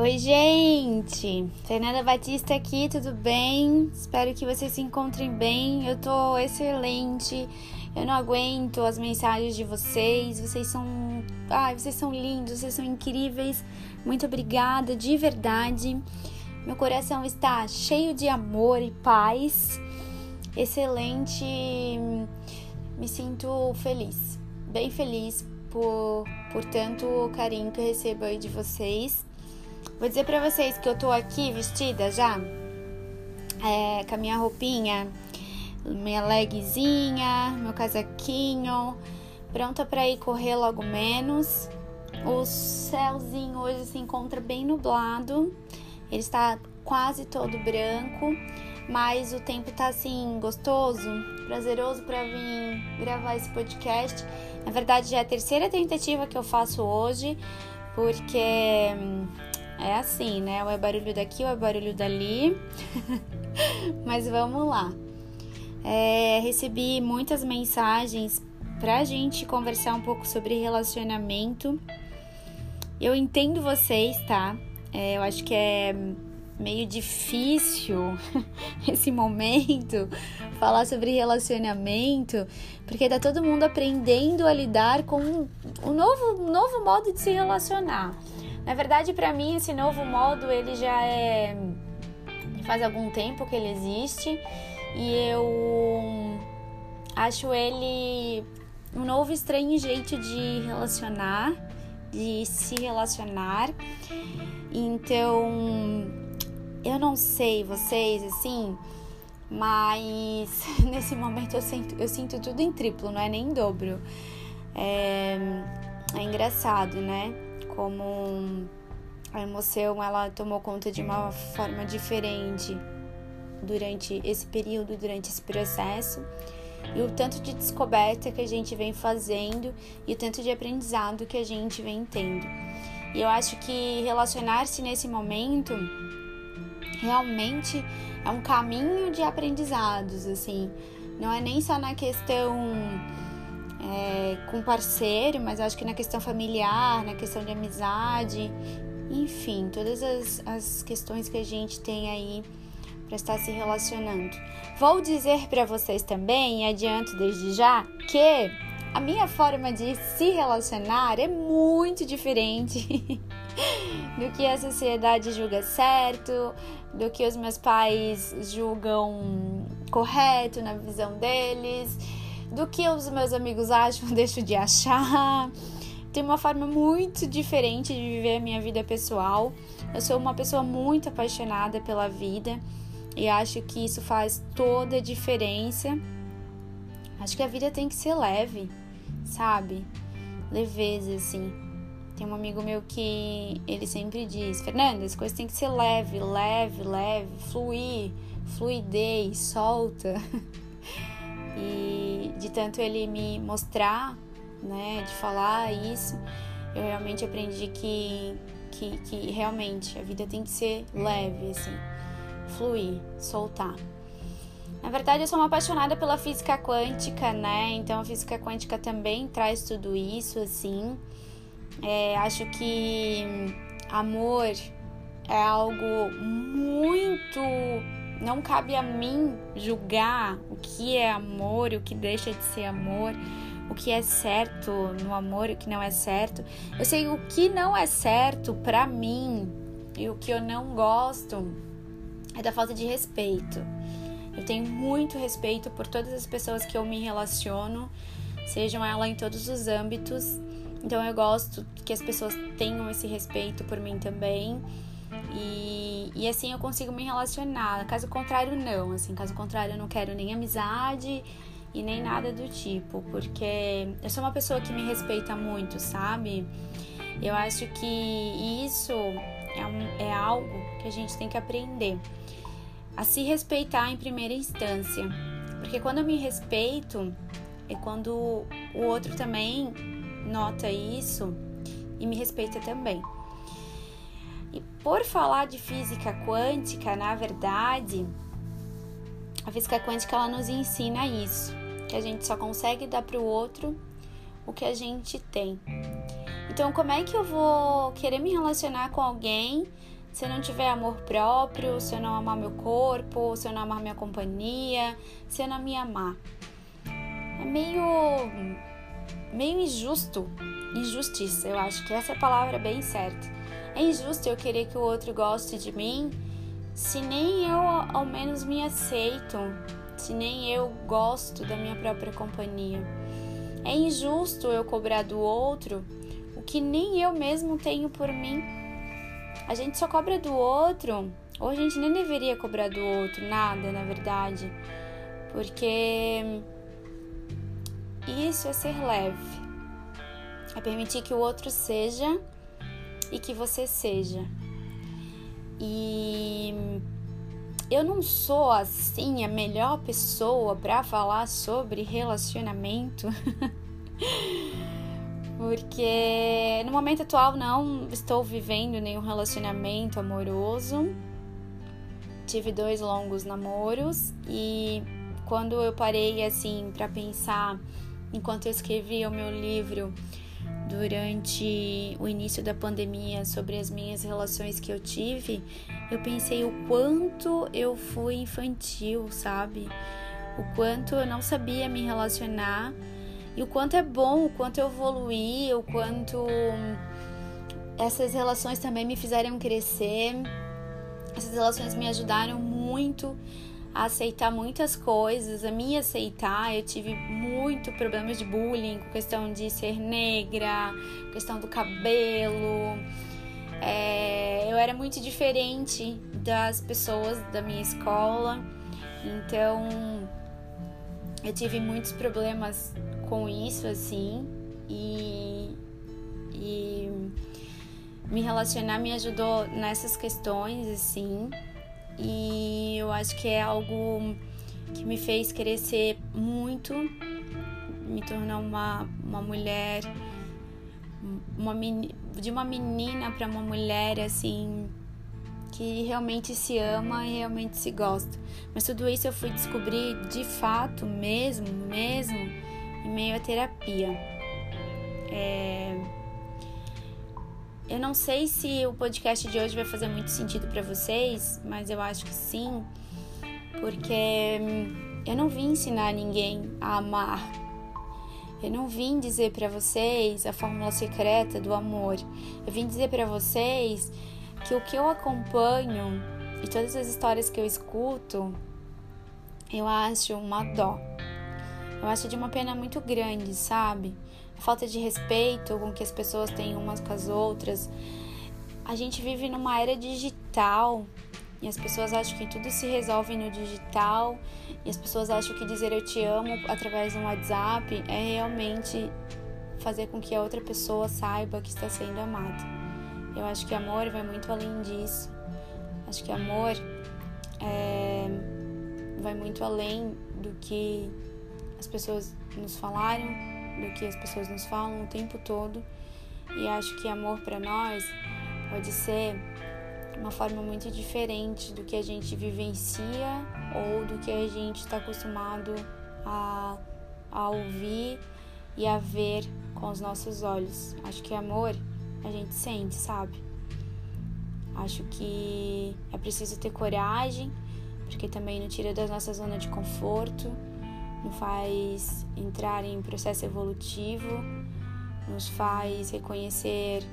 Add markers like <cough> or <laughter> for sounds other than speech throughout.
Oi, gente! Fernanda Batista aqui, tudo bem? Espero que vocês se encontrem bem. Eu tô excelente. Eu não aguento as mensagens de vocês. Vocês são, ai, vocês são lindos, vocês são incríveis. Muito obrigada, de verdade. Meu coração está cheio de amor e paz. Excelente. Me sinto feliz, bem feliz por, por tanto carinho que eu recebo aí de vocês. Vou dizer pra vocês que eu tô aqui vestida já, é, com a minha roupinha, minha legzinha, meu casaquinho, pronta para ir correr logo menos. O céuzinho hoje se encontra bem nublado, ele está quase todo branco, mas o tempo tá assim gostoso, prazeroso para vir gravar esse podcast. Na verdade, já é a terceira tentativa que eu faço hoje, porque hum, é assim, né? Ou é barulho daqui ou é barulho dali. <laughs> Mas vamos lá. É, recebi muitas mensagens pra gente conversar um pouco sobre relacionamento. Eu entendo vocês, tá? É, eu acho que é meio difícil <laughs> esse momento falar sobre relacionamento, porque tá todo mundo aprendendo a lidar com um novo, um novo modo de se relacionar. Na verdade, para mim, esse novo modo ele já é faz algum tempo que ele existe e eu acho ele um novo estranho jeito de relacionar, de se relacionar. Então, eu não sei vocês assim, mas <laughs> nesse momento eu sinto, eu sinto tudo em triplo, não é nem em dobro. É, é engraçado, né? Como a emoção ela tomou conta de uma forma diferente durante esse período, durante esse processo, e o tanto de descoberta que a gente vem fazendo e o tanto de aprendizado que a gente vem tendo. E eu acho que relacionar-se nesse momento realmente é um caminho de aprendizados, assim, não é nem só na questão é, com parceiro, mas acho que na questão familiar, na questão de amizade, enfim, todas as, as questões que a gente tem aí para estar se relacionando. Vou dizer para vocês também, e adianto desde já, que a minha forma de se relacionar é muito diferente <laughs> do que a sociedade julga certo, do que os meus pais julgam correto na visão deles do que os meus amigos acham, <laughs> deixo de achar. Tem uma forma muito diferente de viver a minha vida pessoal. Eu sou uma pessoa muito apaixonada pela vida e acho que isso faz toda a diferença. Acho que a vida tem que ser leve, sabe? Leveza, assim. Tem um amigo meu que ele sempre diz: Fernanda, as coisas têm que ser leve, leve, leve, fluir, fluidez, solta. <laughs> E de tanto ele me mostrar, né, de falar isso, eu realmente aprendi que, que, que realmente a vida tem que ser leve, assim, fluir, soltar. Na verdade, eu sou uma apaixonada pela física quântica, né? Então, a física quântica também traz tudo isso, assim. É, acho que amor é algo muito não cabe a mim julgar o que é amor, o que deixa de ser amor, o que é certo no amor e o que não é certo. Eu sei o que não é certo para mim e o que eu não gosto é da falta de respeito. Eu tenho muito respeito por todas as pessoas que eu me relaciono, sejam elas em todos os âmbitos. Então eu gosto que as pessoas tenham esse respeito por mim também. E, e assim eu consigo me relacionar. Caso contrário, não. Assim, caso contrário, eu não quero nem amizade e nem nada do tipo, porque eu sou uma pessoa que me respeita muito, sabe? Eu acho que isso é, um, é algo que a gente tem que aprender a se respeitar em primeira instância, porque quando eu me respeito é quando o outro também nota isso e me respeita também. E por falar de física quântica, na verdade, a física quântica ela nos ensina isso, que a gente só consegue dar para o outro o que a gente tem. Então, como é que eu vou querer me relacionar com alguém se eu não tiver amor próprio, se eu não amar meu corpo, se eu não amar minha companhia, se eu não me amar? É meio meio injusto, injustiça, eu acho que essa é a palavra bem certa. É injusto eu querer que o outro goste de mim se nem eu ao menos me aceito, se nem eu gosto da minha própria companhia. É injusto eu cobrar do outro o que nem eu mesmo tenho por mim. A gente só cobra do outro, ou a gente nem deveria cobrar do outro nada, na verdade, porque isso é ser leve, é permitir que o outro seja e que você seja. E eu não sou assim a melhor pessoa para falar sobre relacionamento. <laughs> Porque no momento atual não estou vivendo nenhum relacionamento amoroso. Tive dois longos namoros e quando eu parei assim para pensar enquanto eu escrevia o meu livro durante o início da pandemia sobre as minhas relações que eu tive, eu pensei o quanto eu fui infantil, sabe? O quanto eu não sabia me relacionar e o quanto é bom, o quanto eu evoluí, o quanto essas relações também me fizeram crescer. Essas relações me ajudaram muito a aceitar muitas coisas, a me aceitar. Eu tive muito problemas de bullying, questão de ser negra, questão do cabelo. É, eu era muito diferente das pessoas da minha escola, então eu tive muitos problemas com isso, assim, e, e me relacionar me ajudou nessas questões, assim. E eu acho que é algo que me fez crescer muito, me tornar uma, uma mulher, uma, de uma menina para uma mulher assim que realmente se ama e realmente se gosta. Mas tudo isso eu fui descobrir de fato mesmo, mesmo, em meio à terapia. É eu não sei se o podcast de hoje vai fazer muito sentido para vocês, mas eu acho que sim, porque hum, eu não vim ensinar ninguém a amar. Eu não vim dizer para vocês a fórmula secreta do amor. Eu vim dizer para vocês que o que eu acompanho e todas as histórias que eu escuto, eu acho uma dó. Eu acho de uma pena muito grande, sabe? Falta de respeito com que as pessoas têm umas com as outras. A gente vive numa era digital e as pessoas acham que tudo se resolve no digital e as pessoas acham que dizer eu te amo através de um WhatsApp é realmente fazer com que a outra pessoa saiba que está sendo amada. Eu acho que amor vai muito além disso. Acho que amor é, vai muito além do que as pessoas nos falaram, do que as pessoas nos falam o tempo todo. E acho que amor para nós pode ser uma forma muito diferente do que a gente vivencia ou do que a gente está acostumado a, a ouvir e a ver com os nossos olhos. Acho que amor a gente sente, sabe? Acho que é preciso ter coragem, porque também não tira da nossa zona de conforto nos faz entrar em processo evolutivo, nos faz reconhecer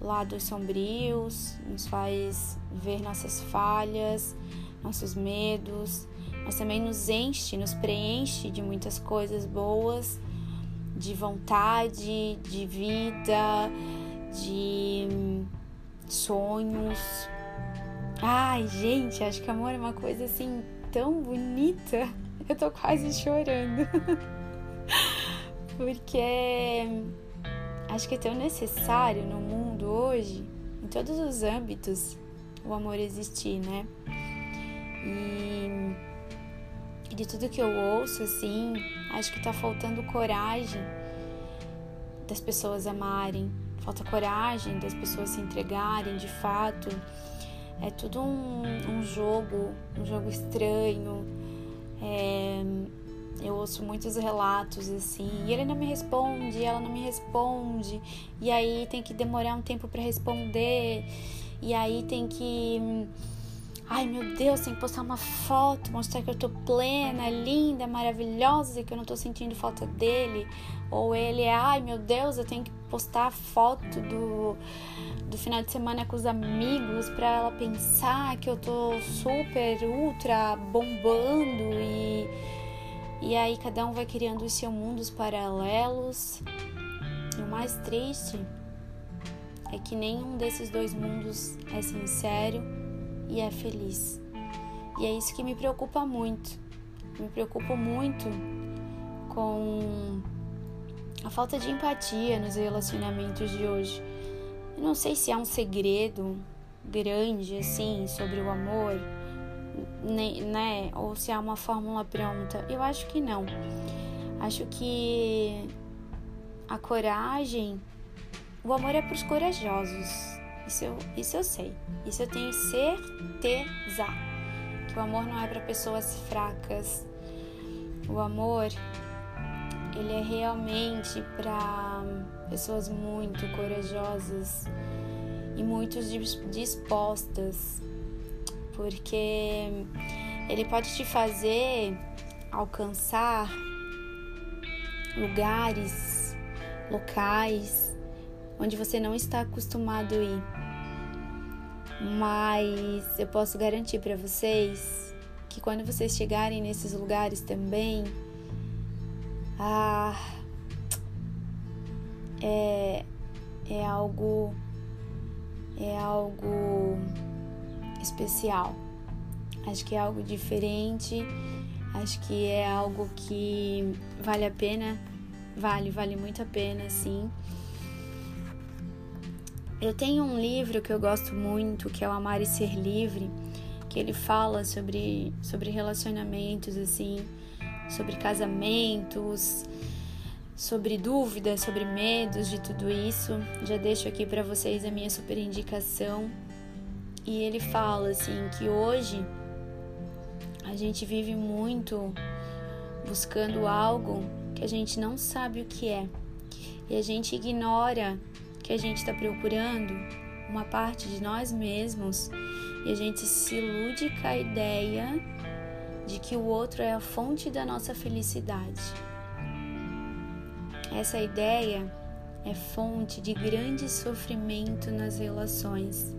lados sombrios, nos faz ver nossas falhas, nossos medos, mas também nos enche, nos preenche de muitas coisas boas, de vontade, de vida, de sonhos. Ai, gente, acho que amor é uma coisa assim tão bonita. Eu tô quase chorando. <laughs> Porque acho que é tão necessário no mundo hoje, em todos os âmbitos, o amor existir, né? E, de tudo que eu ouço, assim, acho que tá faltando coragem das pessoas amarem, falta coragem das pessoas se entregarem de fato. É tudo um, um jogo, um jogo estranho, é, eu ouço muitos relatos assim, e ele não me responde, ela não me responde, e aí tem que demorar um tempo para responder, e aí tem que Ai meu Deus, tem que postar uma foto, mostrar que eu tô plena, linda, maravilhosa, que eu não tô sentindo falta dele. Ou ele é, ai meu Deus, eu tenho que postar foto do, do final de semana com os amigos para ela pensar que eu tô super, ultra bombando e, e aí cada um vai criando os seus mundos paralelos. E o mais triste é que nenhum desses dois mundos é sincero e é feliz. E é isso que me preocupa muito. Me preocupo muito com a falta de empatia nos relacionamentos de hoje. Eu não sei se é um segredo grande assim sobre o amor, né? Ou se é uma fórmula pronta. Eu acho que não. Acho que a coragem, o amor é para os corajosos. Isso eu, isso eu sei. Isso eu tenho certeza. Que o amor não é para pessoas fracas. O amor, ele é realmente para pessoas muito corajosas e muito dispostas. Porque ele pode te fazer alcançar lugares, locais onde você não está acostumado a ir. Mas eu posso garantir para vocês que quando vocês chegarem nesses lugares também, ah, é, é algo é algo especial. Acho que é algo diferente. Acho que é algo que vale a pena, vale, vale muito a pena, sim. Eu tenho um livro que eu gosto muito, que é o Amar e Ser Livre, que ele fala sobre, sobre relacionamentos, assim, sobre casamentos, sobre dúvidas, sobre medos de tudo isso. Já deixo aqui para vocês a minha super indicação. E ele fala assim que hoje a gente vive muito buscando algo que a gente não sabe o que é. E a gente ignora que a gente está procurando uma parte de nós mesmos e a gente se ilude com a ideia de que o outro é a fonte da nossa felicidade. Essa ideia é fonte de grande sofrimento nas relações.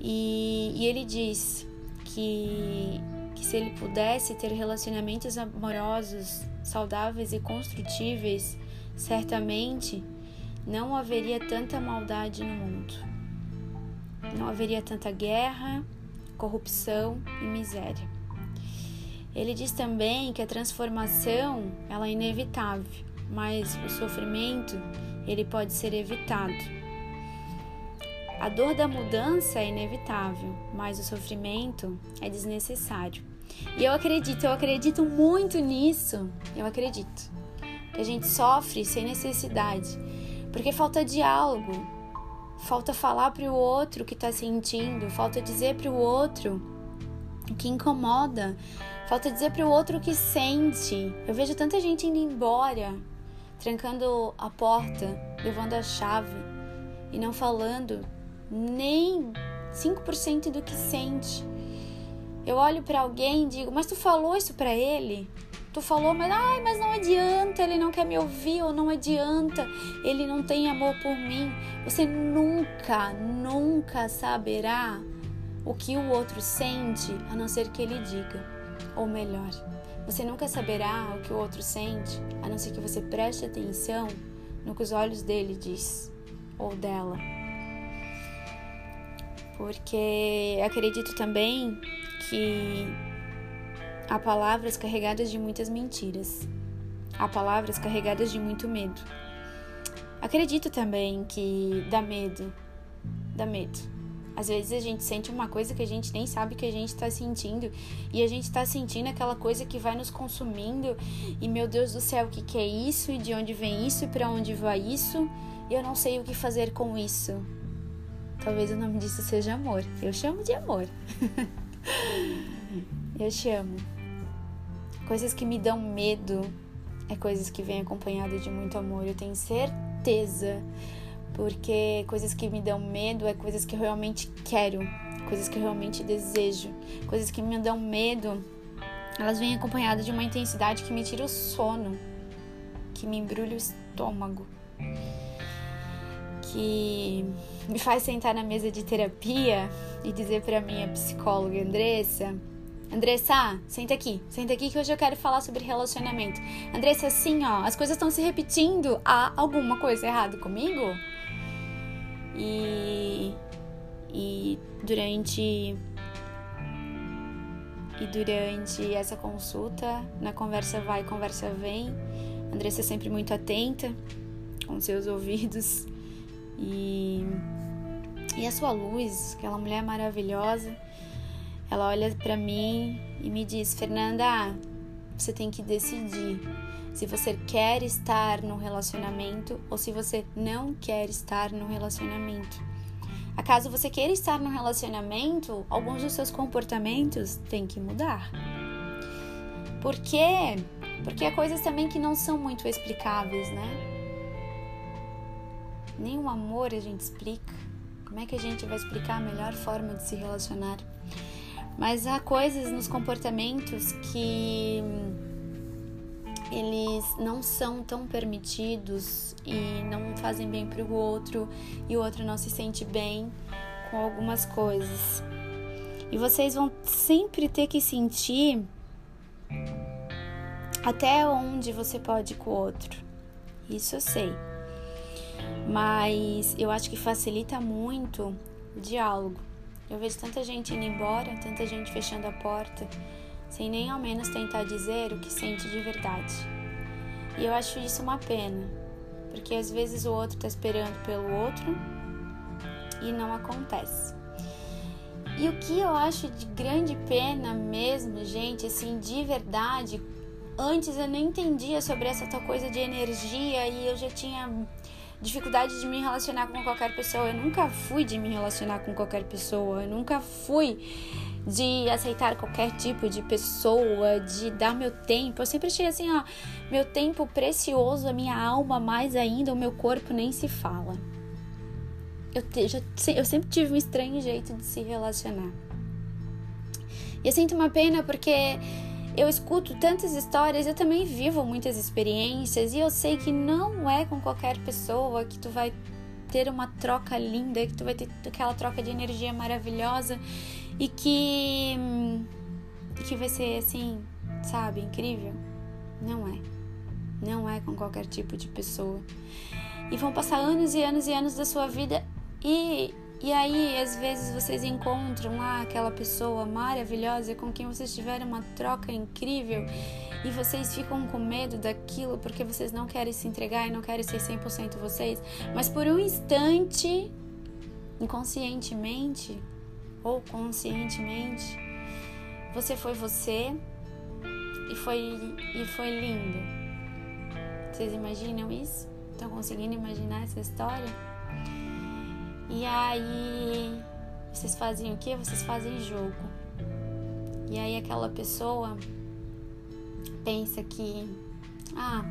E, e ele diz que, que se ele pudesse ter relacionamentos amorosos saudáveis e construtíveis, certamente não haveria tanta maldade no mundo. Não haveria tanta guerra, corrupção e miséria. Ele diz também que a transformação ela é inevitável, mas o sofrimento ele pode ser evitado. A dor da mudança é inevitável, mas o sofrimento é desnecessário. E eu acredito, eu acredito muito nisso. Eu acredito que a gente sofre sem necessidade porque falta diálogo, falta falar para o outro que está sentindo, falta dizer para o outro o que incomoda, falta dizer para o outro o que sente. Eu vejo tanta gente indo embora, trancando a porta, levando a chave e não falando nem 5% do que sente. Eu olho para alguém e digo: "Mas tu falou isso para ele?" Tu falou, mas ai, mas não adianta, ele não quer me ouvir, ou não adianta, ele não tem amor por mim. Você nunca, nunca saberá o que o outro sente, a não ser que ele diga. Ou melhor, você nunca saberá o que o outro sente, a não ser que você preste atenção no que os olhos dele diz ou dela. Porque acredito também que Há palavras carregadas de muitas mentiras. Há palavras carregadas de muito medo. Acredito também que dá medo. Dá medo. Às vezes a gente sente uma coisa que a gente nem sabe que a gente está sentindo e a gente está sentindo aquela coisa que vai nos consumindo e meu Deus do céu, o que, que é isso e de onde vem isso e para onde vai isso e eu não sei o que fazer com isso. Talvez o nome disso seja amor. Eu chamo de amor. <laughs> eu chamo Coisas que me dão medo é coisas que vêm acompanhado de muito amor, eu tenho certeza. Porque coisas que me dão medo é coisas que eu realmente quero, coisas que eu realmente desejo, coisas que me dão medo, elas vêm acompanhadas de uma intensidade que me tira o sono, que me embrulha o estômago, que me faz sentar na mesa de terapia e dizer para minha psicóloga Andressa, Andressa, senta aqui, senta aqui que hoje eu quero falar sobre relacionamento. Andressa, assim, ó, as coisas estão se repetindo. Há alguma coisa errada comigo? E e durante e durante essa consulta, na conversa vai, conversa vem, Andressa é sempre muito atenta com seus ouvidos e e a sua luz, aquela mulher maravilhosa, ela olha para mim e me diz: "Fernanda, você tem que decidir se você quer estar no relacionamento ou se você não quer estar no relacionamento. Acaso você queira estar no relacionamento, alguns dos seus comportamentos têm que mudar. Por quê? Porque há coisas também que não são muito explicáveis, né? Nem o amor a gente explica. Como é que a gente vai explicar a melhor forma de se relacionar? Mas há coisas nos comportamentos que eles não são tão permitidos e não fazem bem para o outro e o outro não se sente bem com algumas coisas. E vocês vão sempre ter que sentir até onde você pode ir com o outro. Isso eu sei. Mas eu acho que facilita muito o diálogo. Eu vejo tanta gente indo embora, tanta gente fechando a porta sem nem ao menos tentar dizer o que sente de verdade. E eu acho isso uma pena, porque às vezes o outro está esperando pelo outro e não acontece. E o que eu acho de grande pena mesmo, gente, assim, de verdade, antes eu nem entendia sobre essa tal coisa de energia e eu já tinha dificuldade de me relacionar com qualquer pessoa. Eu nunca fui de me relacionar com qualquer pessoa. Eu nunca fui de aceitar qualquer tipo de pessoa, de dar meu tempo. Eu sempre achei assim, ó, meu tempo precioso, a minha alma mais ainda, o meu corpo nem se fala. Eu, te, já, eu sempre tive um estranho jeito de se relacionar. E eu sinto uma pena porque eu escuto tantas histórias, eu também vivo muitas experiências e eu sei que não é com qualquer pessoa que tu vai ter uma troca linda, que tu vai ter aquela troca de energia maravilhosa e que que vai ser assim, sabe, incrível. Não é. Não é com qualquer tipo de pessoa. E vão passar anos e anos e anos da sua vida e e aí, às vezes vocês encontram lá aquela pessoa maravilhosa com quem vocês tiveram uma troca incrível e vocês ficam com medo daquilo porque vocês não querem se entregar e não querem ser 100% vocês, mas por um instante, inconscientemente, ou conscientemente, você foi você e foi e foi lindo. Vocês imaginam isso? Estão conseguindo imaginar essa história? E aí vocês fazem o que? Vocês fazem jogo. E aí aquela pessoa pensa que ah,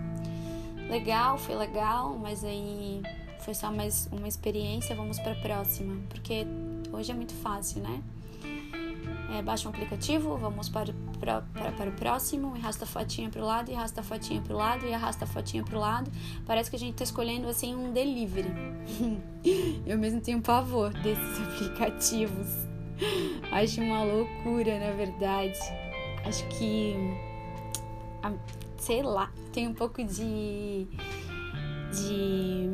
legal, foi legal, mas aí foi só mais uma experiência, vamos para a próxima, porque hoje é muito fácil, né? É, baixa um aplicativo, vamos para, para, para, para o próximo, e arrasta a fotinha para o lado, e arrasta a fotinha para o lado, e arrasta a fotinha para o lado. Parece que a gente está escolhendo assim um delivery. <laughs> Eu mesmo tenho pavor desses <laughs> aplicativos. Acho uma loucura, na verdade. Acho que. Sei lá, tem um pouco de. de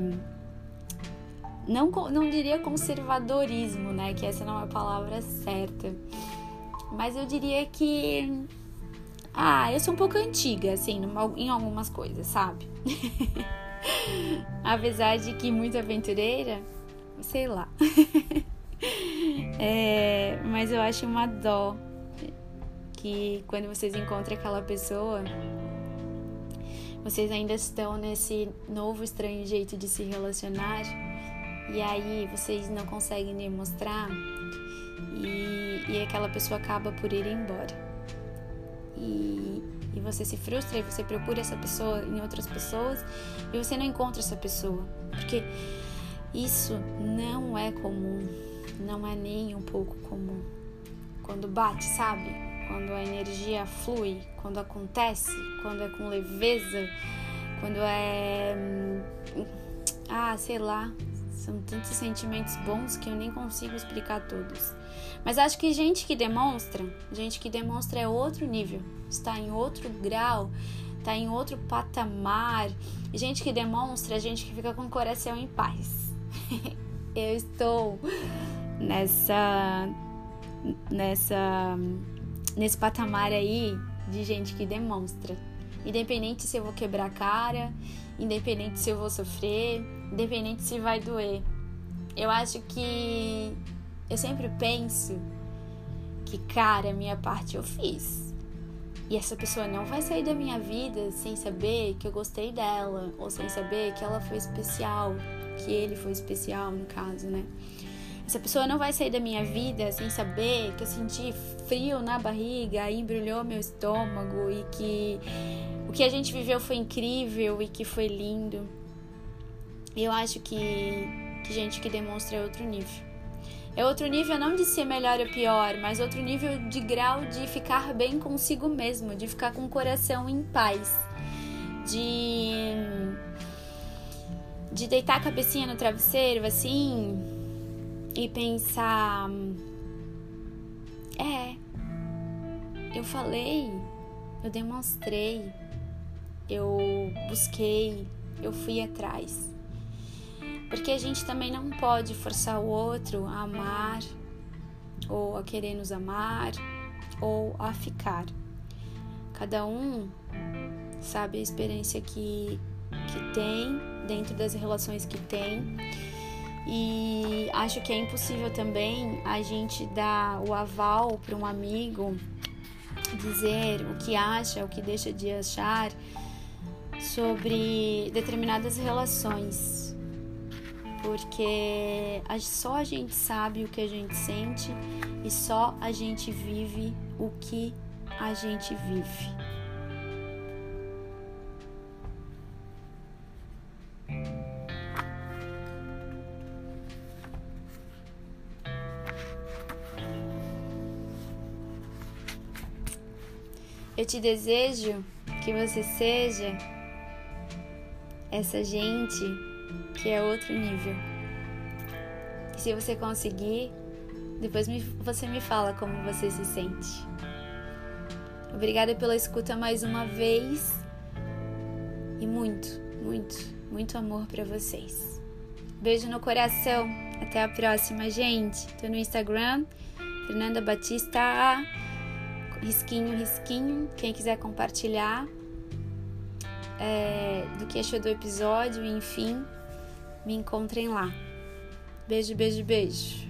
não, não diria conservadorismo, né? Que essa não é a palavra certa. Mas eu diria que. Ah, eu sou um pouco antiga, assim, em algumas coisas, sabe? <laughs> Apesar de que muito aventureira, sei lá. <laughs> é, mas eu acho uma dó que quando vocês encontram aquela pessoa, vocês ainda estão nesse novo estranho jeito de se relacionar e aí vocês não conseguem demonstrar e, e aquela pessoa acaba por ir embora. E, e você se frustra e você procura essa pessoa em outras pessoas e você não encontra essa pessoa. Porque isso não é comum, não é nem um pouco comum. Quando bate, sabe? Quando a energia flui, quando acontece, quando é com leveza, quando é. Hum, ah, sei lá, são tantos sentimentos bons que eu nem consigo explicar todos. Mas acho que gente que demonstra, gente que demonstra é outro nível, está em outro grau, está em outro patamar. Gente que demonstra, gente que fica com o coração em paz. <laughs> eu estou nessa nessa nesse patamar aí de gente que demonstra. Independente se eu vou quebrar a cara, independente se eu vou sofrer, independente se vai doer. Eu acho que eu sempre penso que, cara, minha parte eu fiz. E essa pessoa não vai sair da minha vida sem saber que eu gostei dela, ou sem saber que ela foi especial, que ele foi especial, no caso, né? Essa pessoa não vai sair da minha vida sem saber que eu senti frio na barriga, embrulhou meu estômago e que o que a gente viveu foi incrível e que foi lindo. Eu acho que, que gente que demonstra é outro nível. É outro nível não de ser melhor ou pior, mas outro nível de grau de ficar bem consigo mesmo, de ficar com o coração em paz, de de deitar a cabecinha no travesseiro assim e pensar é eu falei, eu demonstrei, eu busquei, eu fui atrás. Porque a gente também não pode forçar o outro a amar, ou a querer nos amar, ou a ficar. Cada um sabe a experiência que, que tem dentro das relações que tem. E acho que é impossível também a gente dar o aval para um amigo, dizer o que acha, o que deixa de achar sobre determinadas relações porque só a gente sabe o que a gente sente e só a gente vive o que a gente vive. Eu te desejo que você seja essa gente que é outro nível. E se você conseguir, depois me, você me fala como você se sente. Obrigada pela escuta mais uma vez e muito, muito, muito amor para vocês. Beijo no coração. Até a próxima, gente. Tô no Instagram, Fernanda Batista, risquinho, risquinho. Quem quiser compartilhar é, do que achou do episódio, enfim, me encontrem lá. Beijo, beijo, beijo.